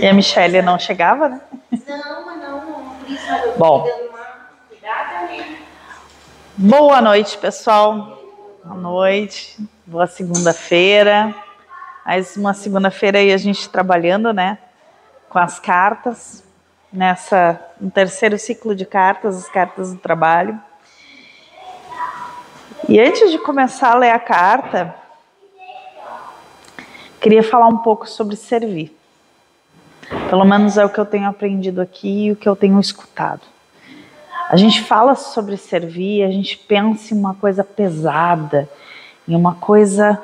E a Michelle não chegava, né? Não, mas não, isso Bom. Boa noite, pessoal. Boa noite. Boa segunda-feira. Mais uma segunda-feira aí a gente trabalhando, né? Com as cartas. Nessa, no terceiro ciclo de cartas, as cartas do trabalho. E antes de começar a ler a carta, queria falar um pouco sobre servir. Pelo menos é o que eu tenho aprendido aqui e o que eu tenho escutado. A gente fala sobre servir, a gente pensa em uma coisa pesada, em uma coisa,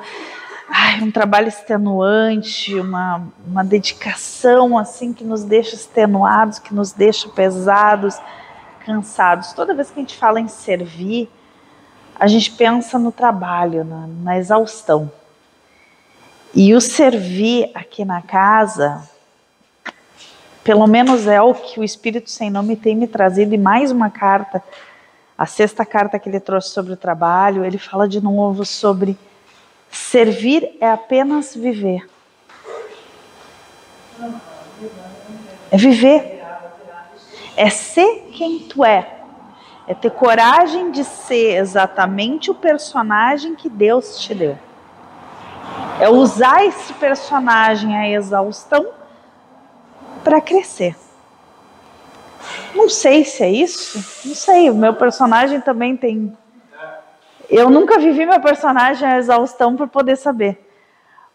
ai, um trabalho extenuante, uma, uma dedicação assim que nos deixa extenuados, que nos deixa pesados, cansados. Toda vez que a gente fala em servir, a gente pensa no trabalho, na, na exaustão. E o servir aqui na casa, pelo menos é o que o Espírito Sem Nome tem me trazido, e mais uma carta, a sexta carta que ele trouxe sobre o trabalho, ele fala de novo sobre servir é apenas viver. É viver. É ser quem tu é. É ter coragem de ser exatamente o personagem que Deus te deu. É usar esse personagem à exaustão para crescer. Não sei se é isso. Não sei. O meu personagem também tem. Eu nunca vivi meu personagem à exaustão para poder saber.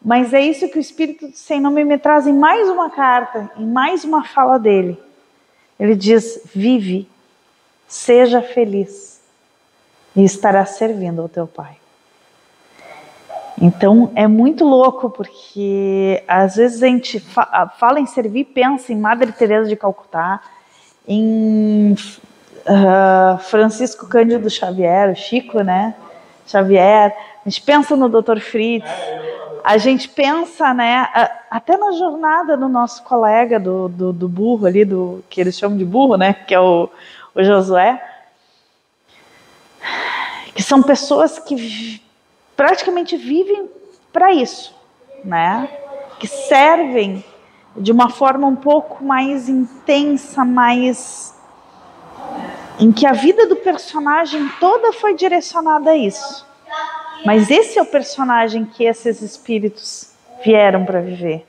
Mas é isso que o Espírito Sem Nome me traz em mais uma carta, em mais uma fala dele. Ele diz: vive, seja feliz e estará servindo ao teu Pai. Então é muito louco porque às vezes a gente fala em servir, pensa em Madre Teresa de Calcutá, em uh, Francisco Cândido Xavier, o Chico, né? Xavier. A gente pensa no Dr. Fritz. A gente pensa, né? Até na jornada do nosso colega do, do, do burro ali, do que eles chamam de burro, né? Que é o, o Josué. Que são pessoas que praticamente vivem para isso, né? Que servem de uma forma um pouco mais intensa, mais em que a vida do personagem toda foi direcionada a isso. Mas esse é o personagem que esses espíritos vieram para viver,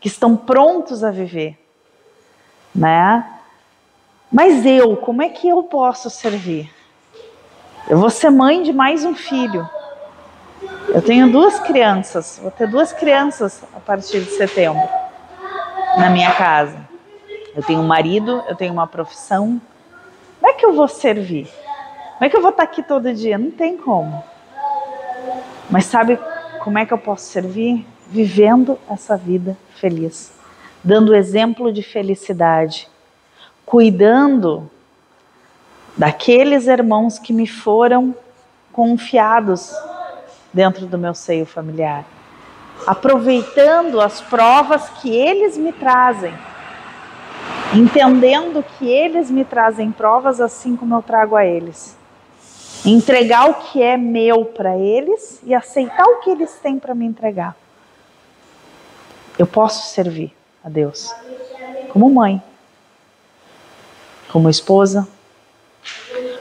que estão prontos a viver, né? Mas eu, como é que eu posso servir? Eu vou ser mãe de mais um filho. Eu tenho duas crianças, vou ter duas crianças a partir de setembro na minha casa. Eu tenho um marido, eu tenho uma profissão. Como é que eu vou servir? Como é que eu vou estar aqui todo dia? Não tem como. Mas sabe como é que eu posso servir? Vivendo essa vida feliz, dando exemplo de felicidade, cuidando daqueles irmãos que me foram confiados dentro do meu seio familiar, aproveitando as provas que eles me trazem, entendendo que eles me trazem provas assim como eu trago a eles. Entregar o que é meu para eles e aceitar o que eles têm para me entregar. Eu posso servir a Deus como mãe, como esposa,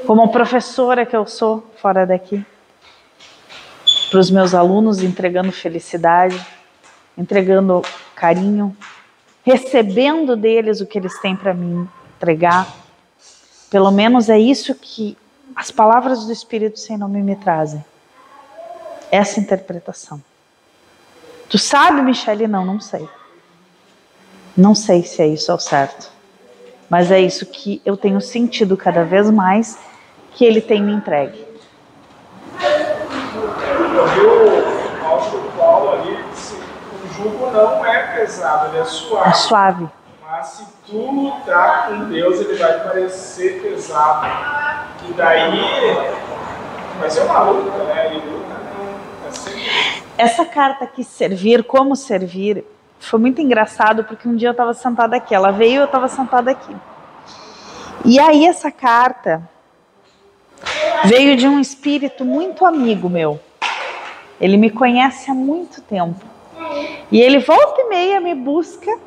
como professora que eu sou fora daqui para os meus alunos, entregando felicidade, entregando carinho, recebendo deles o que eles têm para me entregar. Pelo menos é isso que as palavras do Espírito sem nome me trazem. Essa interpretação. Tu sabe, Michele? Não, não sei. Não sei se é isso ao certo. Mas é isso que eu tenho sentido cada vez mais que ele tem me entregue o apóstolo Paulo ali disse, o jugo não é pesado, ele é suave. É suave. Mas se tu lutar com Deus, ele vai parecer pesado. E daí vai ser uma luta, né? E luta não é sempre... Essa carta aqui, servir, como servir, foi muito engraçado porque um dia eu estava sentada aqui, ela veio e eu estava sentada aqui. E aí essa carta veio de um espírito muito amigo meu. Ele me conhece há muito tempo. E ele volta e meia me busca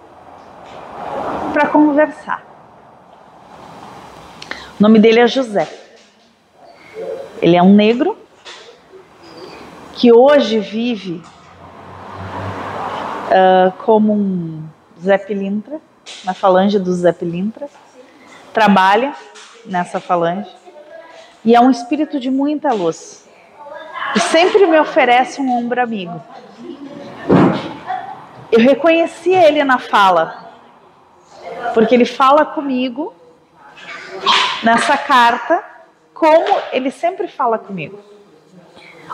para conversar. O nome dele é José. Ele é um negro que hoje vive uh, como um Zé Pilintra, na falange do Zé Pilintra, trabalha nessa falange e é um espírito de muita luz. E sempre me oferece um ombro amigo. Eu reconheci ele na fala, porque ele fala comigo nessa carta, como ele sempre fala comigo.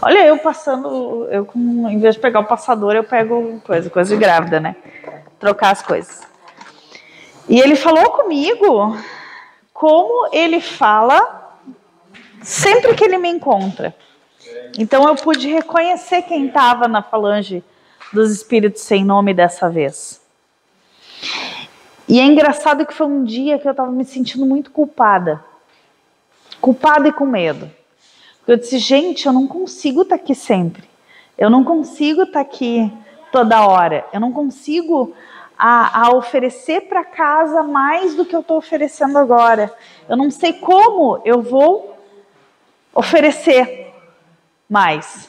Olha, eu passando, eu com, em vez de pegar o passador, eu pego coisa, coisa de grávida, né? Trocar as coisas. E ele falou comigo como ele fala sempre que ele me encontra. Então eu pude reconhecer quem estava na falange dos espíritos sem nome dessa vez. E é engraçado que foi um dia que eu estava me sentindo muito culpada. Culpada e com medo. Eu disse, gente, eu não consigo estar tá aqui sempre. Eu não consigo estar tá aqui toda hora. Eu não consigo a, a oferecer para casa mais do que eu estou oferecendo agora. Eu não sei como eu vou oferecer mais.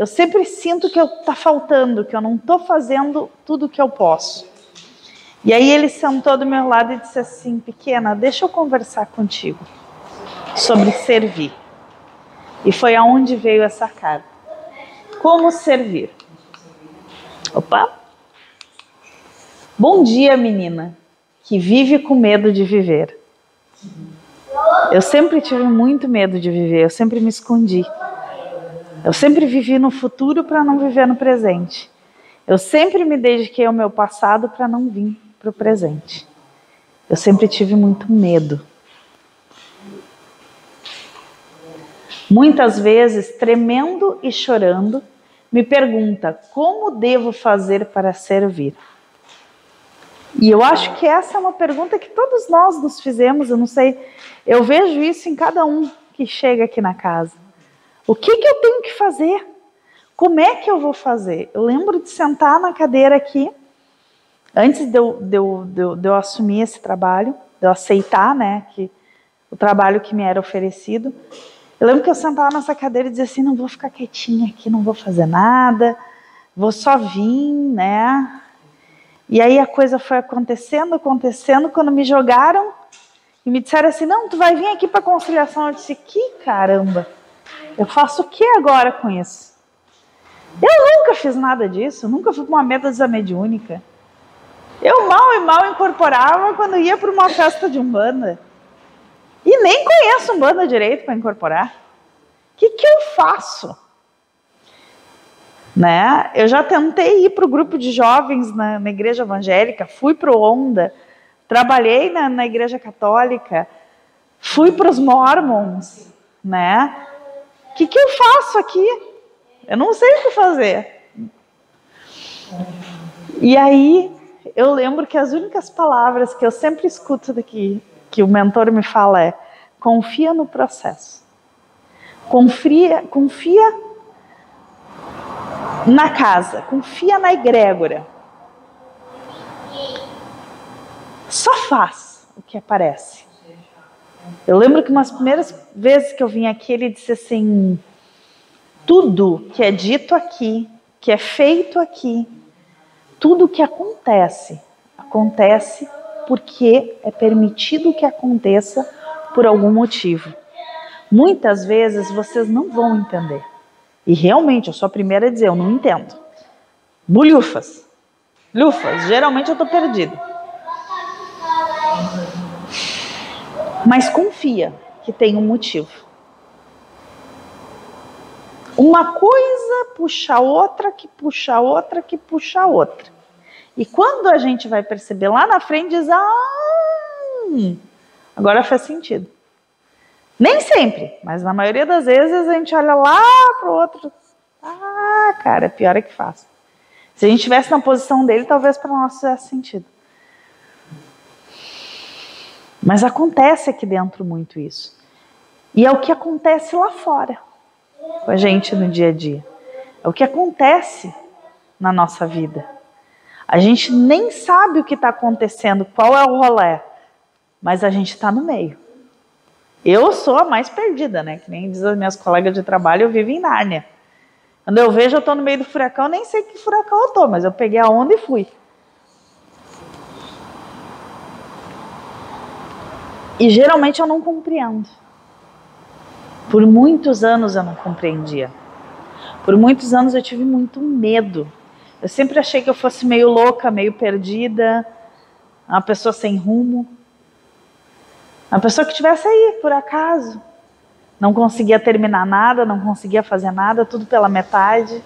Eu sempre sinto que está faltando, que eu não estou fazendo tudo o que eu posso. E aí ele sentou do meu lado e disse assim: Pequena, deixa eu conversar contigo sobre servir. E foi aonde veio essa carta. Como servir? Opa! Bom dia, menina, que vive com medo de viver. Eu sempre tive muito medo de viver, eu sempre me escondi. Eu sempre vivi no futuro para não viver no presente. Eu sempre me dediquei ao meu passado para não vir para o presente. Eu sempre tive muito medo. Muitas vezes, tremendo e chorando, me pergunta como devo fazer para servir. E eu acho que essa é uma pergunta que todos nós nos fizemos, eu não sei, eu vejo isso em cada um que chega aqui na casa. O que, que eu tenho que fazer? Como é que eu vou fazer? Eu lembro de sentar na cadeira aqui, antes de eu, de eu, de eu, de eu assumir esse trabalho, de eu aceitar né, que, o trabalho que me era oferecido. Eu lembro que eu sentava nessa cadeira e dizia assim: não vou ficar quietinha aqui, não vou fazer nada, vou só vir, né? E aí a coisa foi acontecendo, acontecendo, quando me jogaram e me disseram assim: não, tu vai vir aqui para conciliação. Eu disse: que caramba, eu faço o que agora com isso? Eu nunca fiz nada disso, nunca fui para uma mesa mediúnica. Eu mal e mal incorporava quando ia para uma festa de umbanda. E nem conheço umbanda direito para incorporar. O que, que eu faço? Né? Eu já tentei ir para o grupo de jovens na, na igreja evangélica, fui para o Onda, trabalhei na, na igreja católica, fui para os mormons, né? O que, que eu faço aqui? Eu não sei o que fazer. E aí eu lembro que as únicas palavras que eu sempre escuto daqui, que o mentor me fala é: confia no processo. Confia, confia na casa, confia na egrégora. Só faz o que aparece. Eu lembro que umas primeiras vezes que eu vim aqui, ele disse assim: tudo que é dito aqui, que é feito aqui, tudo que acontece, acontece porque é permitido que aconteça por algum motivo. Muitas vezes vocês não vão entender. E realmente, eu sou a primeira a dizer, eu não entendo. Bulhufas. Lufas, geralmente eu estou perdido. Mas confia que tem um motivo. Uma coisa puxa outra, que puxa outra, que puxa outra. E quando a gente vai perceber lá na frente, diz: ah, agora faz sentido. Nem sempre, mas na maioria das vezes a gente olha lá para o outro. Ah, cara, pior é que faz. Se a gente estivesse na posição dele, talvez para nós fizesse sentido. Mas acontece aqui dentro muito isso. E é o que acontece lá fora com a gente no dia a dia. É o que acontece na nossa vida. A gente nem sabe o que está acontecendo, qual é o rolé, mas a gente está no meio. Eu sou a mais perdida, né? Que nem diz as minhas colegas de trabalho, eu vivo em Nárnia. Quando eu vejo, eu estou no meio do furacão, nem sei que furacão eu estou, mas eu peguei a onda e fui. E geralmente eu não compreendo. Por muitos anos eu não compreendia. Por muitos anos eu tive muito medo. Eu sempre achei que eu fosse meio louca, meio perdida, uma pessoa sem rumo. Uma pessoa que tivesse aí, por acaso. Não conseguia terminar nada, não conseguia fazer nada, tudo pela metade.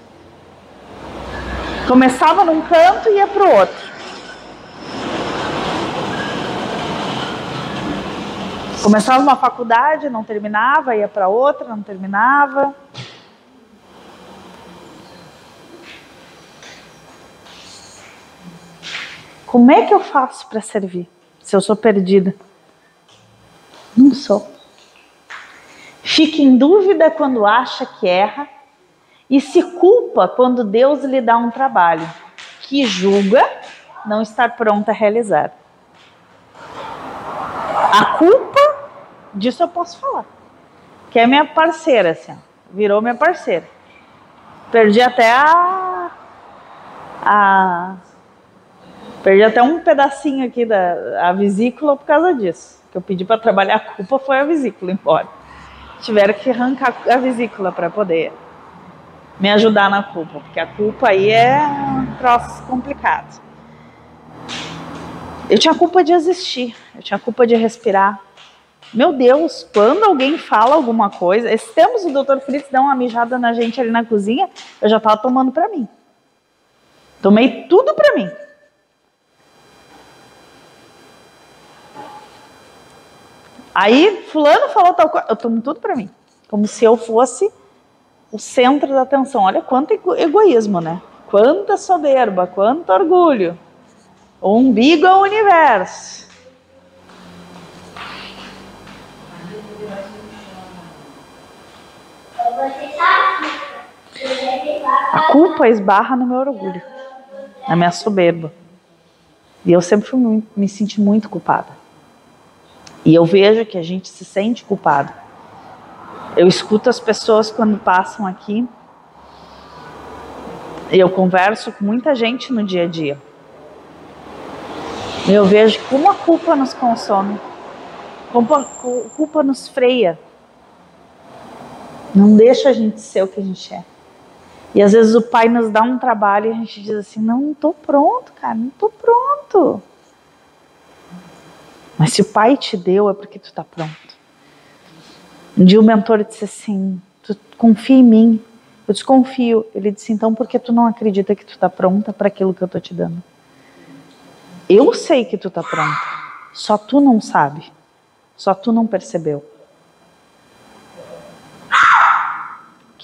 Começava num canto e ia para o outro. Começava uma faculdade, não terminava, ia para outra, não terminava. Como é que eu faço para servir se eu sou perdida? Não sou. Fica em dúvida quando acha que erra e se culpa quando Deus lhe dá um trabalho que julga não estar pronta a realizar. A culpa disso eu posso falar. Que é minha parceira, assim, virou minha parceira. Perdi até a, a perdi até um pedacinho aqui da a vesícula por causa disso. Que eu pedi para trabalhar a culpa foi a vesícula embora. Tiveram que arrancar a vesícula para poder me ajudar na culpa, porque a culpa aí é um troço complicado. Eu tinha culpa de existir, eu tinha culpa de respirar, meu Deus, quando alguém fala alguma coisa, esse tempos o Dr. Fritz dá uma mijada na gente ali na cozinha, eu já tava tomando para mim. Tomei tudo para mim. Aí fulano falou tal coisa, eu tomo tudo para mim, como se eu fosse o centro da atenção. Olha quanto egoísmo, né? Quanta soberba, quanto orgulho. O umbigo é o universo. A culpa esbarra no meu orgulho, na minha soberba. E eu sempre fui me senti muito culpada. E eu vejo que a gente se sente culpado. Eu escuto as pessoas quando passam aqui. Eu converso com muita gente no dia a dia. Eu vejo como a culpa nos consome, como a culpa nos freia, não deixa a gente ser o que a gente é. E às vezes o pai nos dá um trabalho e a gente diz assim: não, não estou pronto, cara, não estou pronto. Mas se o pai te deu, é porque tu está pronto. Um dia o mentor disse assim: tu confia em mim. Eu desconfio. Ele disse: então por que tu não acredita que tu está pronta para aquilo que eu estou te dando? Eu sei que tu está pronta. Só tu não sabe. Só tu não percebeu.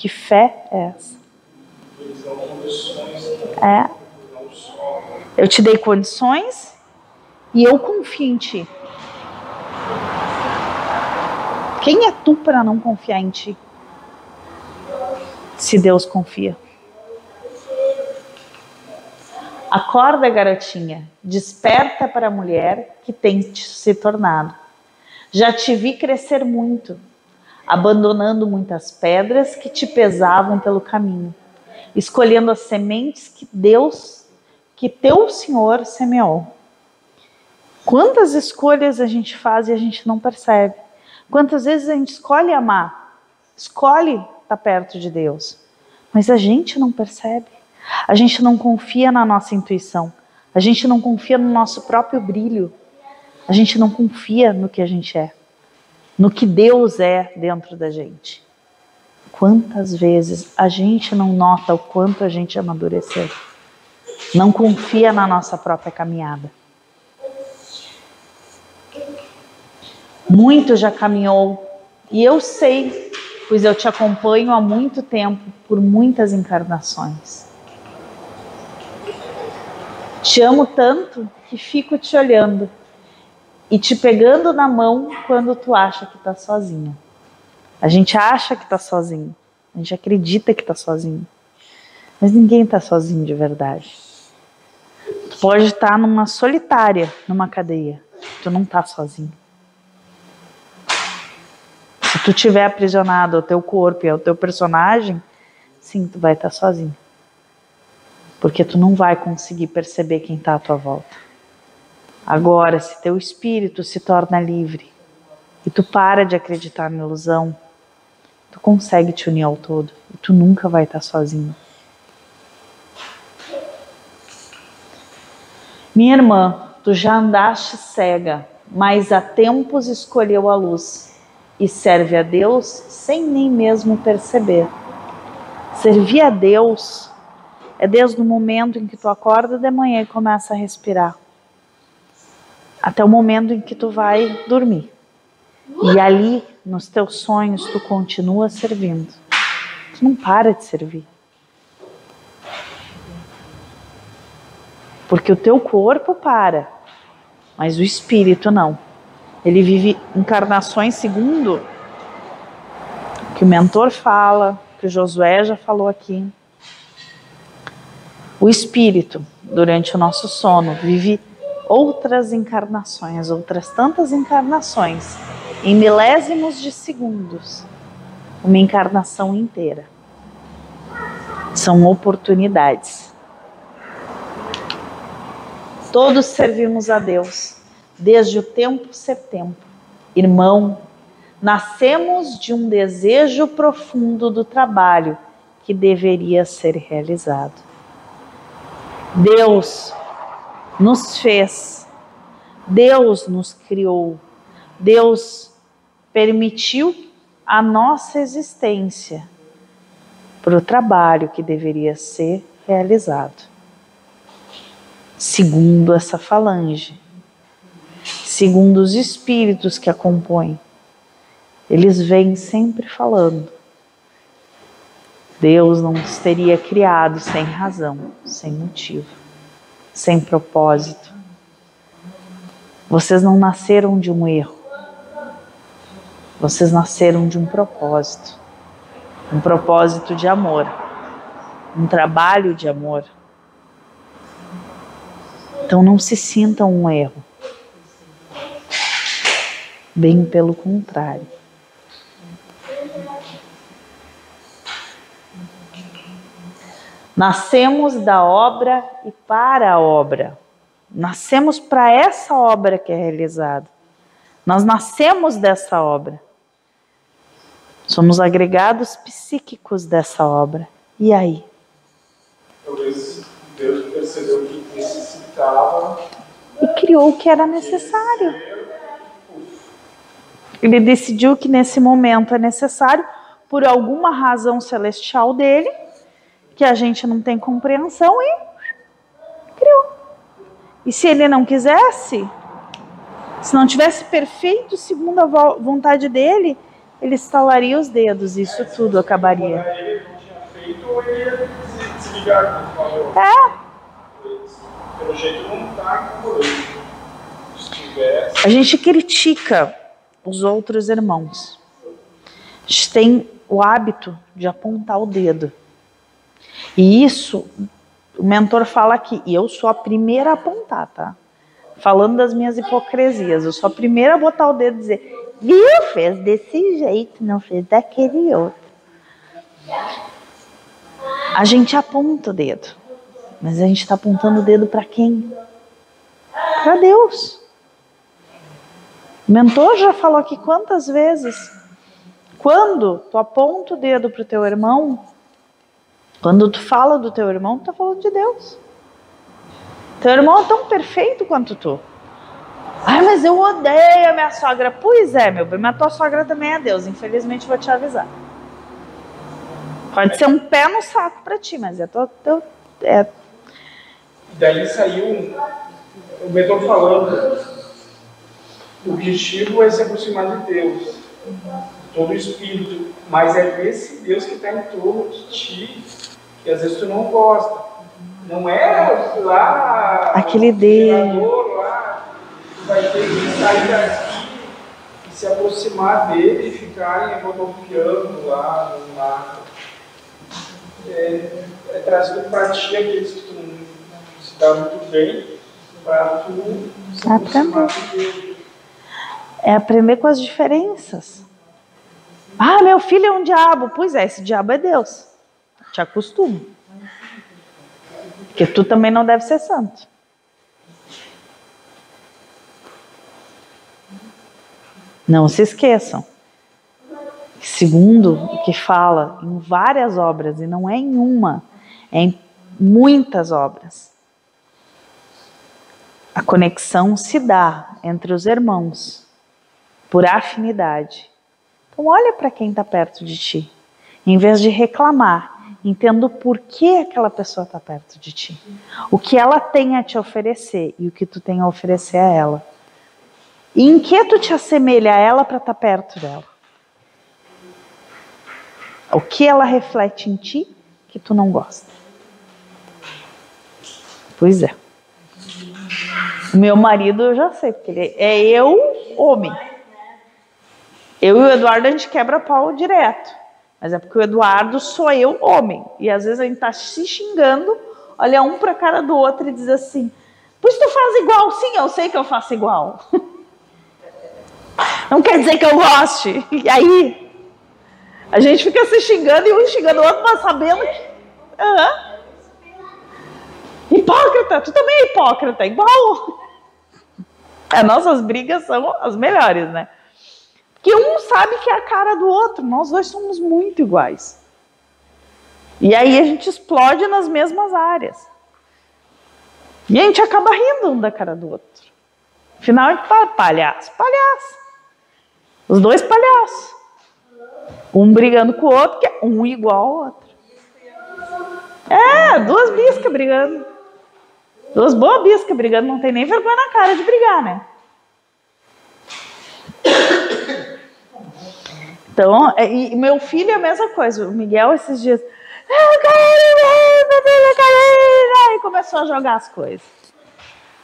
Que fé é essa? É. Eu te dei condições e eu confio em ti. Quem é tu para não confiar em ti? Se Deus confia. Acorda, garotinha, desperta para a mulher que tem se tornado. Já te vi crescer muito abandonando muitas pedras que te pesavam pelo caminho, escolhendo as sementes que Deus, que teu Senhor semeou. Quantas escolhas a gente faz e a gente não percebe? Quantas vezes a gente escolhe amar, escolhe estar perto de Deus, mas a gente não percebe. A gente não confia na nossa intuição. A gente não confia no nosso próprio brilho. A gente não confia no que a gente é no que Deus é dentro da gente. Quantas vezes a gente não nota o quanto a gente amadureceu? Não confia na nossa própria caminhada. Muito já caminhou e eu sei, pois eu te acompanho há muito tempo, por muitas encarnações. Te amo tanto que fico te olhando e te pegando na mão quando tu acha que tá sozinha. A gente acha que tá sozinho. A gente acredita que tá sozinho. Mas ninguém está sozinho de verdade. Tu pode estar numa solitária, numa cadeia. Tu não está sozinho. Se tu tiver aprisionado ao teu corpo e ao teu personagem, sim, tu vai estar sozinho. Porque tu não vai conseguir perceber quem está à tua volta. Agora, se teu espírito se torna livre e tu para de acreditar na ilusão, tu consegue te unir ao todo e tu nunca vai estar sozinho. Minha irmã, tu já andaste cega, mas há tempos escolheu a luz e serve a Deus sem nem mesmo perceber. Servir a Deus é desde o momento em que tu acorda de manhã e começa a respirar, até o momento em que tu vai dormir. E ali, nos teus sonhos, tu continua servindo. Tu não para de servir. Porque o teu corpo para, mas o espírito não. Ele vive encarnações segundo que o mentor fala, que o Josué já falou aqui. O espírito, durante o nosso sono, vive outras encarnações, outras tantas encarnações, em milésimos de segundos, uma encarnação inteira. São oportunidades. Todos servimos a Deus, desde o tempo ser tempo. Irmão, nascemos de um desejo profundo do trabalho que deveria ser realizado. Deus nos fez, Deus nos criou, Deus permitiu a nossa existência para o trabalho que deveria ser realizado segundo essa falange, segundo os espíritos que a compõem. Eles vêm sempre falando. Deus não os teria criado sem razão, sem motivo, sem propósito. Vocês não nasceram de um erro. Vocês nasceram de um propósito. Um propósito de amor. Um trabalho de amor então não se sinta um erro. Bem pelo contrário. Nascemos da obra e para a obra. Nascemos para essa obra que é realizada. Nós nascemos dessa obra. Somos agregados psíquicos dessa obra. E aí? Talvez Deus percebeu que necessitava. E criou o que era necessário. Ele decidiu que nesse momento é necessário, por alguma razão celestial dele, que a gente não tem compreensão, e criou. E se ele não quisesse, se não tivesse perfeito segundo a vontade dele, ele estalaria os dedos e isso tudo acabaria. É. A gente critica os outros irmãos. A gente tem o hábito de apontar o dedo. E isso, o mentor fala aqui, e eu sou a primeira a apontar, tá? Falando das minhas hipocrisias, eu sou a primeira a botar o dedo e dizer, viu, fez desse jeito, não fez daquele outro. A gente aponta o dedo. Mas a gente está apontando o dedo para quem? Para Deus. O mentor já falou aqui quantas vezes. Quando tu aponta o dedo para o teu irmão, quando tu fala do teu irmão, tu está falando de Deus. Teu irmão é tão perfeito quanto tu. Ai, mas eu odeio a minha sogra. Pois é, meu bem, mas tua sogra também é Deus. Infelizmente, vou te avisar. Pode ser um pé no saco para ti, mas é, tua, teu, é daí saiu o mentor falando, o objetivo é se aproximar de Deus, todo Espírito, mas é esse Deus que está em torno de ti, que às vezes tu não gosta. Não é lá aquele Deus lá, tu vai ter que sair daqui e se aproximar dele e ficar rodopiando lá no mar. é, é trazido para ti aqueles que tu não se dá muito bem, para tu se aproximar de Deus. É aprender com as diferenças. Ah, meu filho é um diabo. Pois é, esse diabo é Deus. Te acostuma. Porque tu também não deve ser santo. Não se esqueçam. Segundo o que fala em várias obras, e não é em uma, é em muitas obras. A conexão se dá entre os irmãos por afinidade. Então, olha para quem está perto de ti. Em vez de reclamar, entenda por que aquela pessoa está perto de ti. O que ela tem a te oferecer e o que tu tem a oferecer a ela. E em que tu te assemelha a ela para estar tá perto dela? O que ela reflete em ti que tu não gosta? Pois é. Meu marido eu já sei, porque ele é eu, homem. Eu e o Eduardo a gente quebra pau direto. Mas é porque o Eduardo sou eu, homem. E às vezes a gente tá se xingando, olha um pra cara do outro e diz assim: Pois tu faz igual. Sim, eu sei que eu faço igual. Não quer dizer que eu goste. E aí? A gente fica se xingando e um xingando o outro, mas sabendo que. Uhum. Hipócrita, tu também é hipócrita, igual. As nossas brigas são as melhores, né? Que um sabe que é a cara do outro, nós dois somos muito iguais. E aí a gente explode nas mesmas áreas. E a gente acaba rindo um da cara do outro. Afinal, a gente fala palhaço, palhaço. Os dois palhaços. Um brigando com o outro, que é um igual ao outro. É, duas biscas brigando. Duas boas biscas brigando, não tem nem vergonha na cara de brigar, né? Então, é, e meu filho é a mesma coisa. O Miguel, esses dias. Eu quero ver, E começou a jogar as coisas.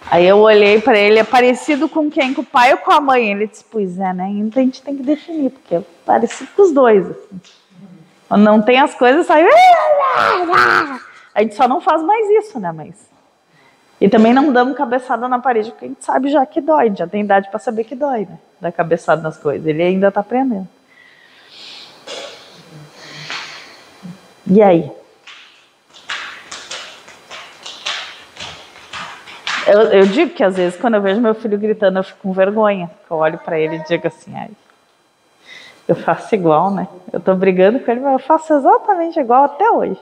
Aí eu olhei para ele, é parecido com quem? Com o pai ou com a mãe? Ele disse, pois é, né? Então a gente tem que definir, porque é parecido com os dois. Assim. Quando não tem as coisas, sai. A gente só não faz mais isso, né? Mas. E também não damos cabeçada na parede, porque a gente sabe já que dói, já tem idade para saber que dói, né? Dar cabeçada nas coisas. Ele ainda está aprendendo. E aí? Eu, eu, digo que às vezes quando eu vejo meu filho gritando eu fico com vergonha. Eu olho para ele e digo assim, ai, eu faço igual, né? Eu tô brigando com ele, mas eu faço exatamente igual até hoje.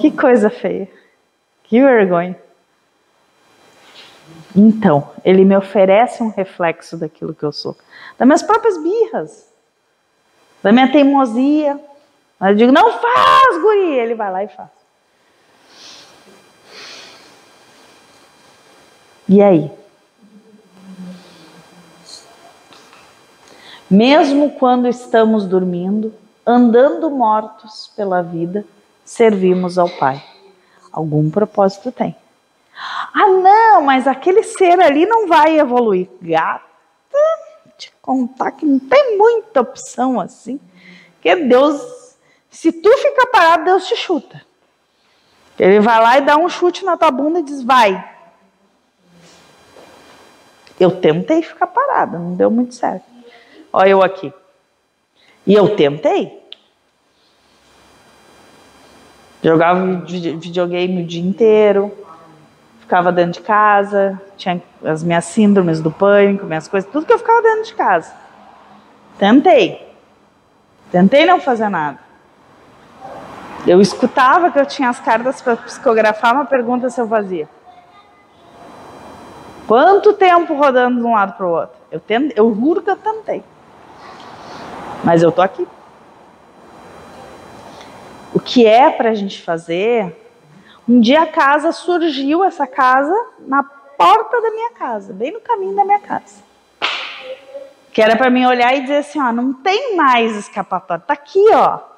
Que coisa feia. Que vergonha. Então, ele me oferece um reflexo daquilo que eu sou. Das minhas próprias birras. Da minha teimosia, mas eu digo, não faz, guri. Ele vai lá e faz. E aí? Mesmo quando estamos dormindo, andando mortos pela vida, servimos ao Pai. Algum propósito tem. Ah, não, mas aquele ser ali não vai evoluir. Gata, te contar que não tem muita opção assim. Que Deus se tu ficar parado, Deus te chuta. Ele vai lá e dá um chute na tua bunda e diz: vai. Eu tentei ficar parada, não deu muito certo. Olha eu aqui. E eu tentei. Jogava videogame o dia inteiro, ficava dentro de casa, tinha as minhas síndromes do pânico, minhas coisas, tudo que eu ficava dentro de casa. Tentei. Tentei não fazer nada. Eu escutava que eu tinha as cartas para psicografar, uma pergunta se eu fazia. Quanto tempo rodando de um lado para o outro? Eu, tento, eu juro que eu tentei. Mas eu tô aqui. O que é para a gente fazer? Um dia a casa surgiu, essa casa, na porta da minha casa, bem no caminho da minha casa. Que era para mim olhar e dizer assim: ó, não tem mais escapatória, tá aqui, ó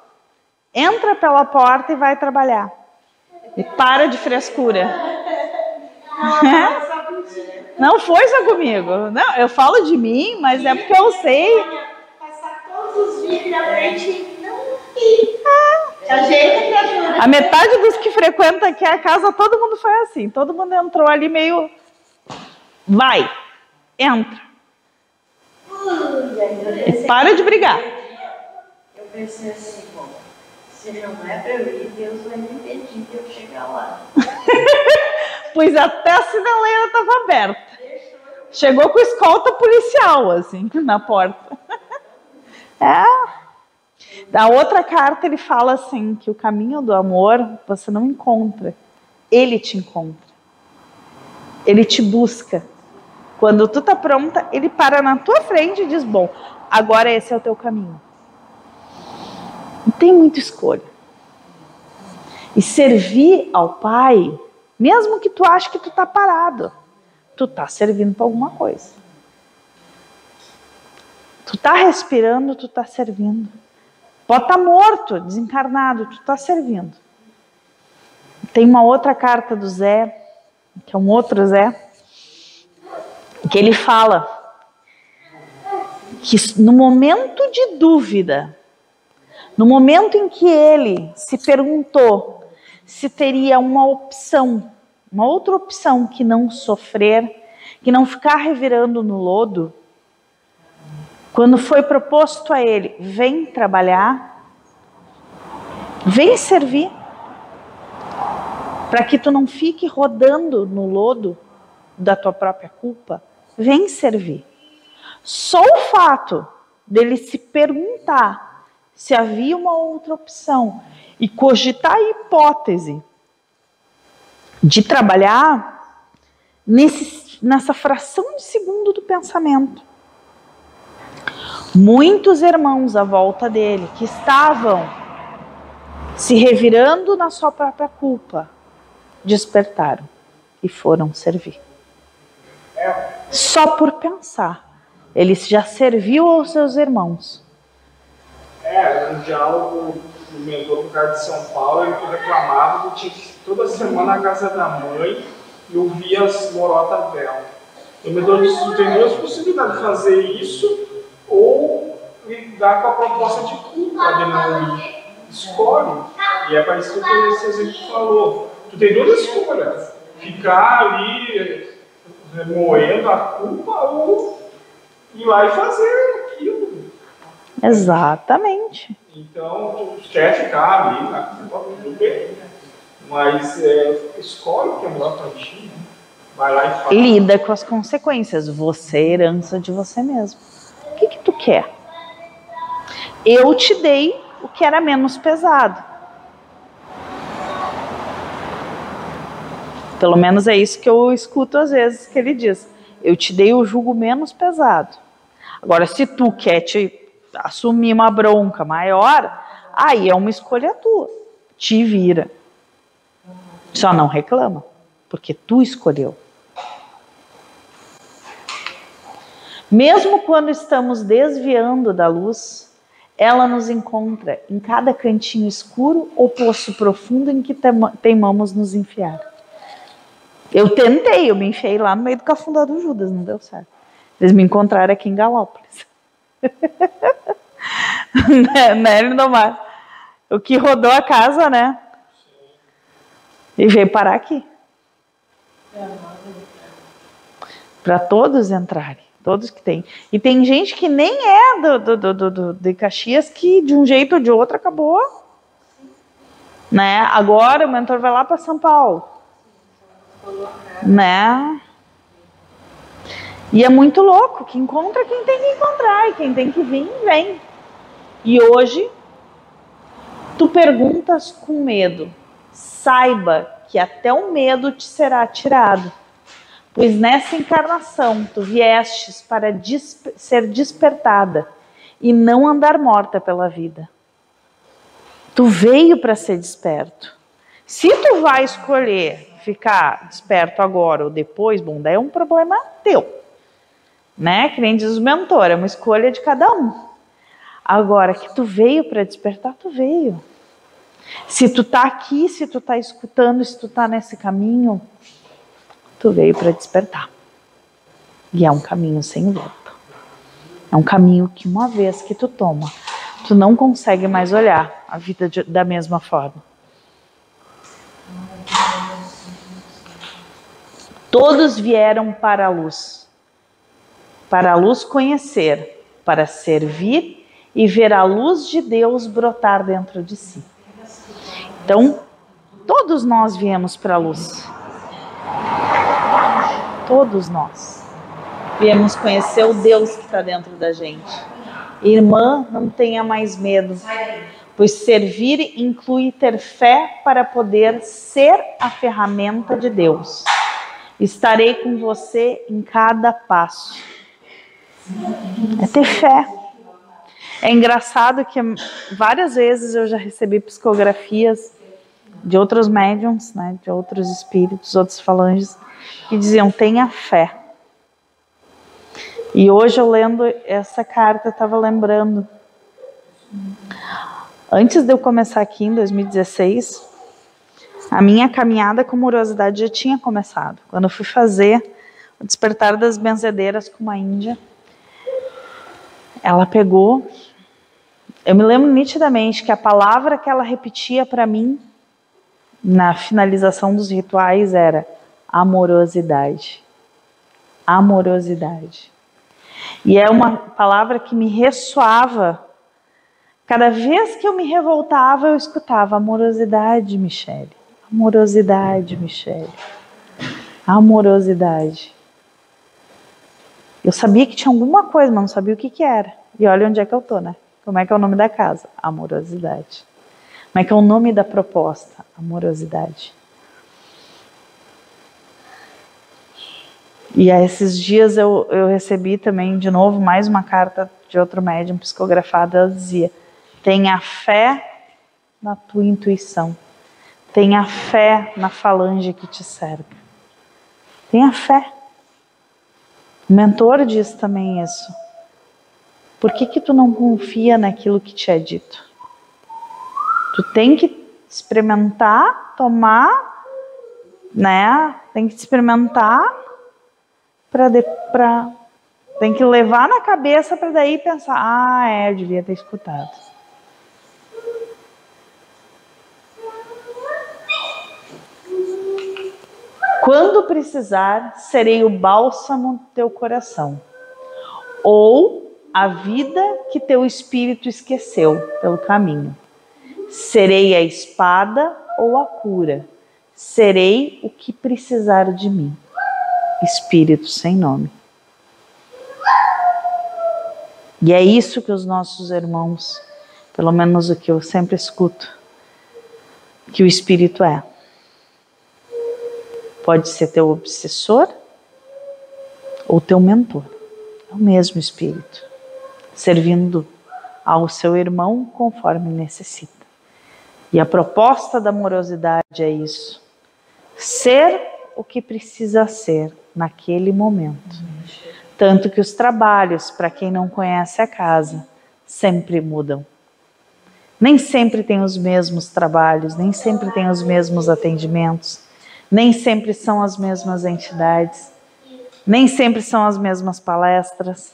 entra pela porta e vai trabalhar. E para de frescura. Não foi só comigo. Não, eu falo de mim, mas é porque eu sei. Passar todos os na frente não. A metade dos que frequentam aqui a casa, todo mundo foi assim. Todo mundo entrou ali meio. Vai, entra. E para de brigar. Eu pensei assim, bom, se não é pra eu ir, Deus vai me impedir de eu chegar lá. Pois até a sinaleira estava aberta. Chegou com escolta policial, assim, na porta. É. Da outra carta ele fala assim que o caminho do amor você não encontra, ele te encontra. Ele te busca. Quando tu tá pronta, ele para na tua frente e diz: "Bom, agora esse é o teu caminho". Não tem muita escolha. E servir ao Pai, mesmo que tu ache que tu tá parado, tu tá servindo para alguma coisa. Tu tá respirando, tu tá servindo. Pode estar tá morto, desencarnado, tu está servindo. Tem uma outra carta do Zé, que é um outro Zé, que ele fala que no momento de dúvida, no momento em que ele se perguntou se teria uma opção, uma outra opção que não sofrer, que não ficar revirando no lodo, quando foi proposto a ele, vem trabalhar, vem servir, para que tu não fique rodando no lodo da tua própria culpa, vem servir. Só o fato dele se perguntar se havia uma outra opção e cogitar a hipótese de trabalhar nesse, nessa fração de segundo do pensamento muitos irmãos à volta dele que estavam se revirando na sua própria culpa, despertaram e foram servir. Só por pensar. Ele já serviu aos seus irmãos. É, um diálogo do mentor do cara de São Paulo, ele reclamava que tinha que toda semana na casa da mãe e ouvia as morotas dela. O mentor disse, tem duas possibilidades de fazer isso ou lidar com a proposta de culpa de não ir. Escolhe. E é para isso que esse exemplo falou. Tu tem duas escolhas. Ficar ali remoendo a culpa ou ir lá e fazer. Exatamente. Então, quer ficar ali na culpa, tudo bem. Mas é, escolhe o que é melhor para ti. Né? Vai lá e faz. Lida com as consequências. Você é herança de você mesmo. O que, que tu quer? Eu te dei o que era menos pesado. Pelo menos é isso que eu escuto às vezes que ele diz. Eu te dei o jugo menos pesado. Agora, se tu quer te assumir uma bronca maior, aí é uma escolha tua. Te vira. Só não reclama, porque tu escolheu. Mesmo quando estamos desviando da luz, ela nos encontra em cada cantinho escuro ou poço profundo em que teimamos nos enfiar. Eu tentei, eu me enfiei lá no meio do cafundó do Judas, não deu certo. Eles me encontraram aqui em Galópolis. né, né, Lindomar? O que rodou a casa, né? E veio parar aqui. Para todos entrarem. Todos que tem. E tem gente que nem é do, do, do, do, de Caxias que de um jeito ou de outro acabou. Né? Agora o mentor vai lá para São Paulo. Né? E é muito louco que encontra quem tem que encontrar e quem tem que vir, vem. E hoje, tu perguntas com medo. Saiba que até o medo te será tirado pois nessa encarnação tu viestes para desp ser despertada e não andar morta pela vida. Tu veio para ser desperto. Se tu vai escolher ficar desperto agora ou depois, bom, daí é um problema teu. Né? Que nem diz o mentor, é uma escolha de cada um. Agora que tu veio para despertar, tu veio. Se tu tá aqui, se tu tá escutando, se tu tá nesse caminho, tu veio para despertar. E é um caminho sem volta. É um caminho que uma vez que tu toma, tu não consegue mais olhar a vida de, da mesma forma. Todos vieram para a luz, para a luz conhecer, para servir e ver a luz de Deus brotar dentro de si. Então, todos nós viemos para a luz. Todos nós viemos conhecer o Deus que está dentro da gente. Irmã, não tenha mais medo, pois servir inclui ter fé para poder ser a ferramenta de Deus. Estarei com você em cada passo. É ter fé. É engraçado que várias vezes eu já recebi psicografias de outros médiums, né, de outros espíritos, outros falanges, que diziam: tenha fé. E hoje eu lendo essa carta, eu estava lembrando. Antes de eu começar aqui em 2016, a minha caminhada com morosidade já tinha começado. Quando eu fui fazer o despertar das benzedeiras com uma índia, ela pegou. Eu me lembro nitidamente que a palavra que ela repetia para mim na finalização dos rituais era amorosidade. Amorosidade. E é uma palavra que me ressoava. Cada vez que eu me revoltava, eu escutava amorosidade, Michele. Amorosidade, Michele. Amorosidade. Eu sabia que tinha alguma coisa, mas não sabia o que, que era. E olha onde é que eu tô, né? Como é que é o nome da casa? Amorosidade. Como é que é o nome da proposta? Amorosidade. E a esses dias eu, eu recebi também, de novo, mais uma carta de outro médium psicografada. Ela dizia: tenha fé na tua intuição. Tenha fé na falange que te cerca. Tenha fé. O mentor diz também isso. Por que, que tu não confia naquilo que te é dito? Tu tem que experimentar, tomar, né? Tem que experimentar para para tem que levar na cabeça para daí pensar, ah, é, eu devia ter escutado. Quando precisar, serei o bálsamo do teu coração, ou a vida que teu espírito esqueceu pelo caminho. Serei a espada ou a cura, serei o que precisar de mim espírito sem nome. E é isso que os nossos irmãos, pelo menos o que eu sempre escuto, que o espírito é. Pode ser teu obsessor ou teu mentor. É o mesmo espírito, servindo ao seu irmão conforme necessita. E a proposta da amorosidade é isso: ser o que precisa ser naquele momento. Tanto que os trabalhos, para quem não conhece a casa, sempre mudam. Nem sempre tem os mesmos trabalhos, nem sempre tem os mesmos atendimentos, nem sempre são as mesmas entidades, nem sempre são as mesmas palestras.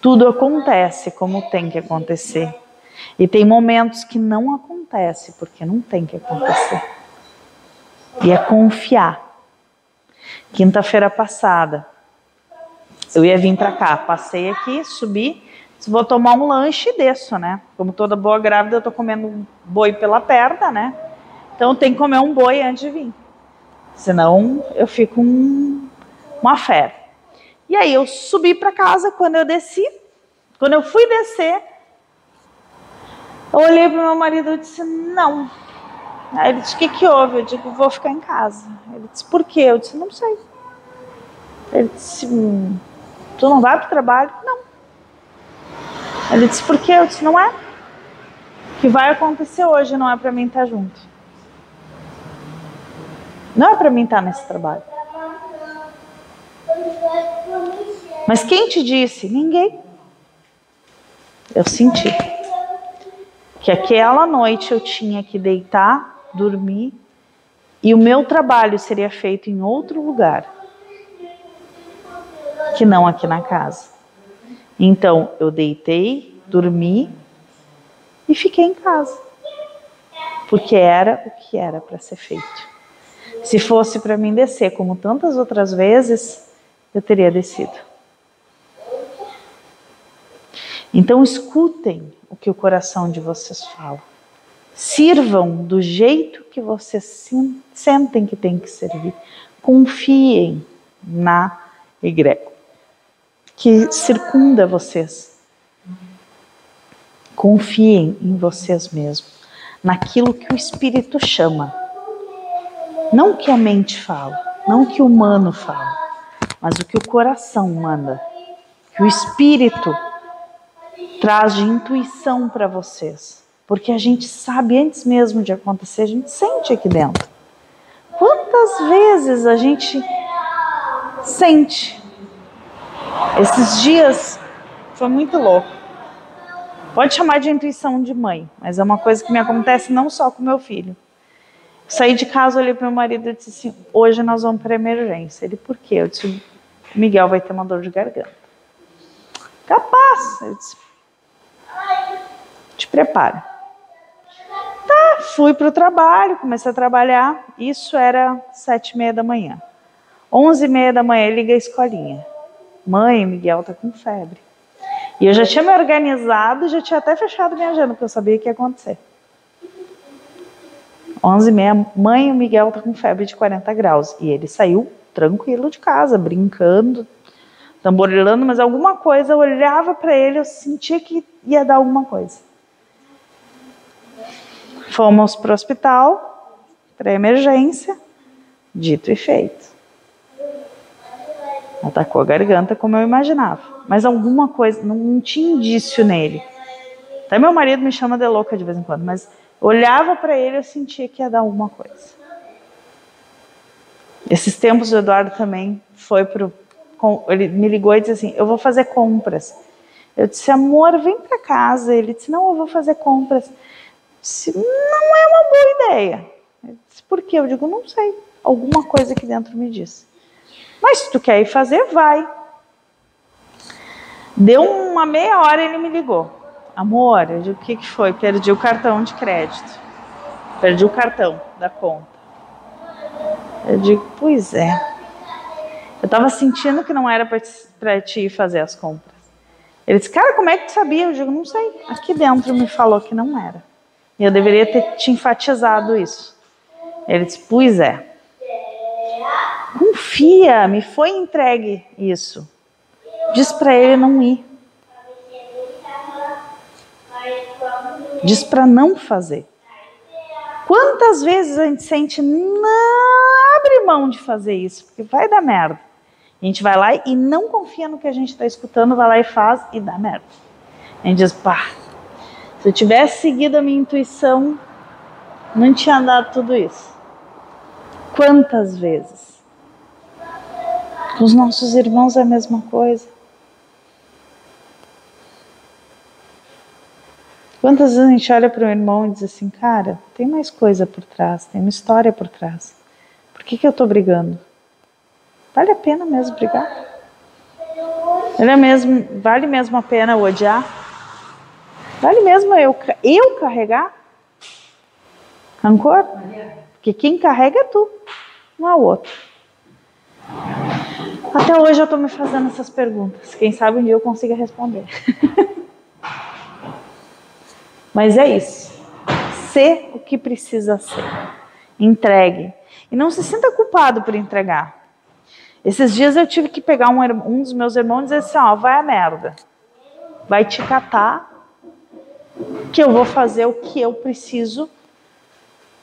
Tudo acontece como tem que acontecer. E tem momentos que não acontece porque não tem que acontecer. E é confiar Quinta-feira passada, eu ia vir para cá, passei aqui, subi, vou tomar um lanche e desço, né? Como toda boa grávida, eu tô comendo boi pela perna, né? Então tem que comer um boi antes de vir. Senão eu fico um, uma fera. E aí eu subi para casa, quando eu desci, quando eu fui descer, eu olhei para meu marido e disse: "Não, Aí ele disse: O que, que houve? Eu digo: Vou ficar em casa. Ele disse: Por quê? Eu disse: Não sei. Ele disse: hum, Tu não vai para o trabalho? Não. Ele disse: Por quê? Eu disse: Não é. O que vai acontecer hoje não é para mim estar junto. Não é para mim estar nesse trabalho. Mas quem te disse? Ninguém. Eu senti que aquela noite eu tinha que deitar dormir e o meu trabalho seria feito em outro lugar que não aqui na casa. Então eu deitei, dormi e fiquei em casa. Porque era o que era para ser feito. Se fosse para mim descer, como tantas outras vezes, eu teria descido. Então escutem o que o coração de vocês fala. Sirvam do jeito que vocês sentem que tem que servir. Confiem na igreja que circunda vocês. Confiem em vocês mesmos, naquilo que o Espírito chama. Não o que a mente fala, não o que o humano fala, mas o que o coração manda. Que o Espírito traz de intuição para vocês. Porque a gente sabe antes mesmo de acontecer, a gente sente aqui dentro. Quantas vezes a gente sente? Esses dias foi muito louco. Pode chamar de intuição de mãe, mas é uma coisa que me acontece não só com meu filho. Saí de casa, olhei para meu marido e disse assim: hoje nós vamos para emergência. Ele, por quê? Eu disse: Miguel vai ter uma dor de garganta. Capaz. Eu disse: te prepara. Tá, fui para o trabalho, comecei a trabalhar. Isso era sete e meia da manhã. Onze e meia da manhã, liga a escolinha. Mãe, Miguel tá com febre. E eu já tinha me organizado, já tinha até fechado minha agenda, porque eu sabia que ia acontecer. Onze e meia, mãe, o Miguel tá com febre de 40 graus. E ele saiu tranquilo de casa, brincando, tamborilando, mas alguma coisa, eu olhava para ele, eu sentia que ia dar alguma coisa. Fomos para o hospital, para emergência, dito e feito. Atacou a garganta como eu imaginava, mas alguma coisa, não, não tinha indício nele. Até meu marido me chama de louca de vez em quando, mas olhava para ele eu sentia que ia dar alguma coisa. Esses tempos o Eduardo também foi pro ele me ligou e disse assim: "Eu vou fazer compras". Eu disse: "Amor, vem para casa". Ele disse: "Não, eu vou fazer compras". Eu disse: "Não é uma boa ideia". Ele disse: "Por quê?". Eu digo: "Não sei. Alguma coisa aqui dentro me disse". Mas se tu quer ir fazer, vai. Deu uma meia hora ele me ligou. Amor, eu digo, o que, que foi? Perdi o cartão de crédito. Perdi o cartão da conta. Eu digo, pois é. Eu estava sentindo que não era para te ir fazer as compras. Ele disse, cara, como é que tu sabia? Eu digo, não sei. Aqui dentro me falou que não era. E eu deveria ter te enfatizado isso. Ele disse, pois é. Confia, me foi entregue isso. Diz para ele não ir. Diz para não fazer. Quantas vezes a gente sente, não abre mão de fazer isso, porque vai dar merda. A gente vai lá e não confia no que a gente está escutando, vai lá e faz e dá merda. A gente diz, pá, se eu tivesse seguido a minha intuição, não tinha dado tudo isso. Quantas vezes? Com os nossos irmãos é a mesma coisa. Quantas vezes a gente olha para o irmão e diz assim, cara, tem mais coisa por trás, tem uma história por trás. Por que, que eu estou brigando? Vale a pena mesmo brigar? Vale mesmo, vale mesmo a pena odiar? Vale mesmo eu, eu carregar rancor? Porque quem carrega é tu, não é o outro. Até hoje eu estou me fazendo essas perguntas. Quem sabe um dia eu consiga responder. Mas é isso. Ser o que precisa ser. Entregue. E não se sinta culpado por entregar. Esses dias eu tive que pegar um, um dos meus irmãos e dizer assim: ó, vai a merda. Vai te catar, que eu vou fazer o que eu preciso.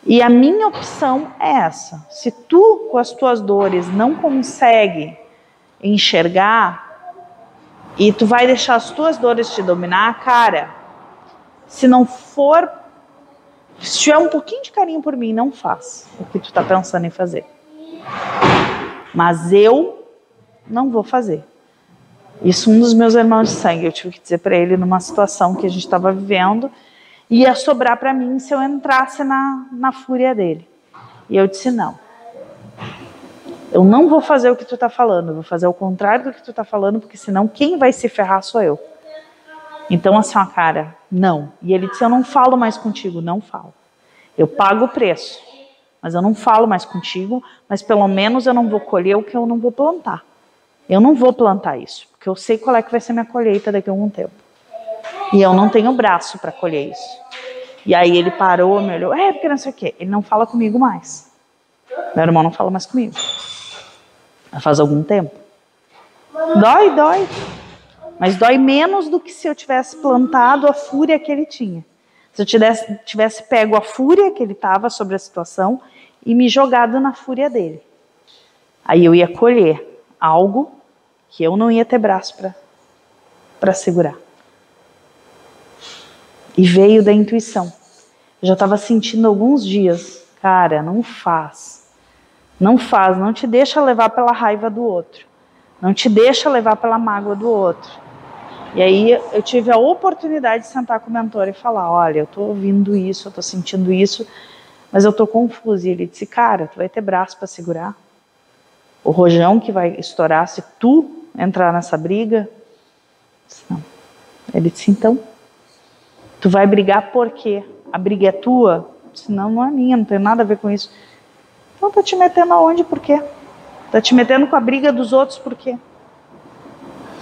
E a minha opção é essa. Se tu, com as tuas dores, não consegue enxergar e tu vai deixar as tuas dores te dominar, cara, se não for, se tiver um pouquinho de carinho por mim, não faz o que tu está pensando em fazer. Mas eu não vou fazer. Isso um dos meus irmãos de sangue, eu tive que dizer para ele numa situação que a gente estava vivendo, ia sobrar para mim se eu entrasse na, na fúria dele. E eu disse não. Eu não vou fazer o que tu está falando, eu vou fazer o contrário do que tu está falando, porque senão quem vai se ferrar sou eu. Então, assim, ó, cara, não. E ele disse: Eu não falo mais contigo. Não falo. Eu pago o preço, mas eu não falo mais contigo. Mas pelo menos eu não vou colher o que eu não vou plantar. Eu não vou plantar isso, porque eu sei qual é que vai ser minha colheita daqui a algum tempo. E eu não tenho braço para colher isso. E aí ele parou, me olhou, é, porque não sei o quê. Ele não fala comigo mais. Meu irmão não fala mais comigo. Faz algum tempo. Dói, dói. Mas dói menos do que se eu tivesse plantado a fúria que ele tinha. Se eu tivesse, tivesse pego a fúria que ele estava sobre a situação e me jogado na fúria dele. Aí eu ia colher algo que eu não ia ter braço para segurar. E veio da intuição. Eu já estava sentindo alguns dias, cara, não faz. Não faz, não te deixa levar pela raiva do outro. Não te deixa levar pela mágoa do outro. E aí eu tive a oportunidade de sentar com o mentor e falar: olha, eu estou ouvindo isso, eu estou sentindo isso, mas eu estou confuso. E ele disse: cara, tu vai ter braço para segurar? O rojão que vai estourar se tu entrar nessa briga? Disse, não. Ele disse: então, tu vai brigar por quê? A briga é tua? Disse, não, não é minha, não tem nada a ver com isso. Então tá te metendo aonde? Por quê? Tá te metendo com a briga dos outros por quê?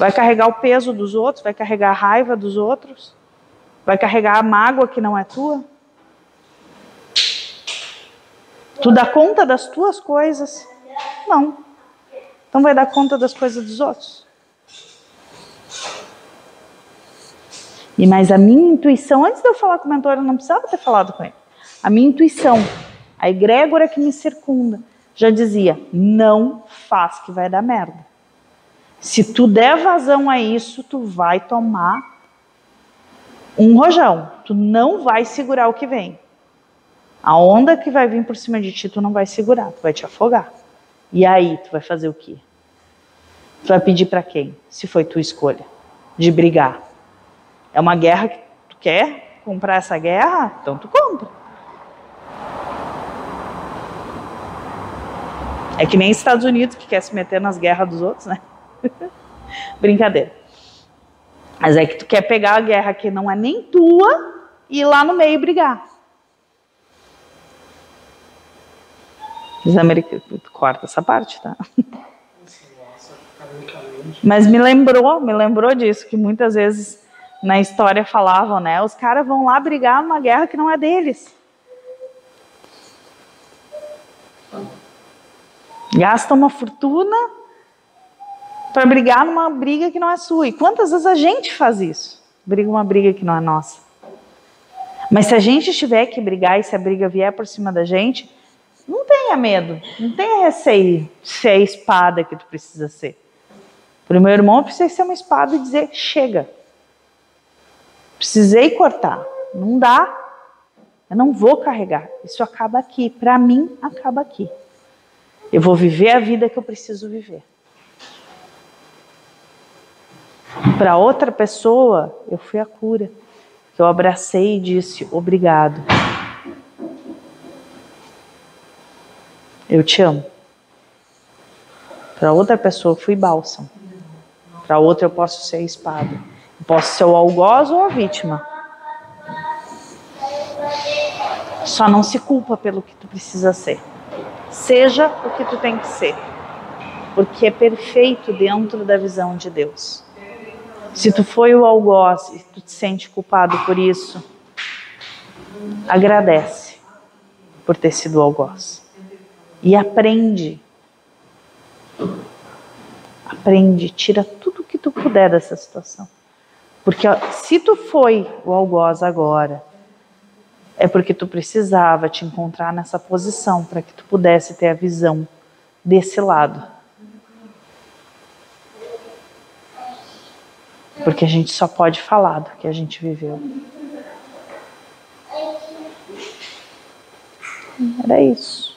Vai carregar o peso dos outros, vai carregar a raiva dos outros, vai carregar a mágoa que não é tua. Tu dá conta das tuas coisas? Não. Então vai dar conta das coisas dos outros. E mas a minha intuição, antes de eu falar com o mentor, eu não precisava ter falado com ele. A minha intuição, a egrégora que me circunda, já dizia: não faz que vai dar merda. Se tu der vazão a isso, tu vai tomar um rojão. Tu não vai segurar o que vem. A onda que vai vir por cima de ti, tu não vai segurar, tu vai te afogar. E aí, tu vai fazer o quê? Tu vai pedir para quem? Se foi tua escolha de brigar. É uma guerra que tu quer comprar essa guerra? Então tu compra. É que nem Estados Unidos que quer se meter nas guerras dos outros, né? Brincadeira. Mas é que tu quer pegar a guerra que não é nem tua e ir lá no meio brigar. Os americanos. Corta essa parte, tá? Mas me lembrou, me lembrou disso, que muitas vezes na história falavam, né? Os caras vão lá brigar numa guerra que não é deles. Gastam uma fortuna para brigar numa briga que não é sua. E quantas vezes a gente faz isso? Briga uma briga que não é nossa. Mas se a gente tiver que brigar e se a briga vier por cima da gente, não tenha medo, não tenha receio de ser a espada que tu precisa ser. Para o meu irmão, eu ser uma espada e dizer: chega. Precisei cortar. Não dá. Eu não vou carregar. Isso acaba aqui. Para mim, acaba aqui. Eu vou viver a vida que eu preciso viver. Para outra pessoa, eu fui a cura. Eu abracei e disse: obrigado. Eu te amo. Para outra pessoa, eu fui bálsamo. Para outra, eu posso ser a espada. Eu posso ser o algoz ou a vítima. Só não se culpa pelo que tu precisa ser. Seja o que tu tem que ser. Porque é perfeito dentro da visão de Deus. Se tu foi o algoz e tu te sente culpado por isso, agradece por ter sido o algoz. E aprende Aprende, tira tudo que tu puder dessa situação. Porque se tu foi o algoz agora, é porque tu precisava te encontrar nessa posição para que tu pudesse ter a visão desse lado. Porque a gente só pode falar do que a gente viveu. Era isso.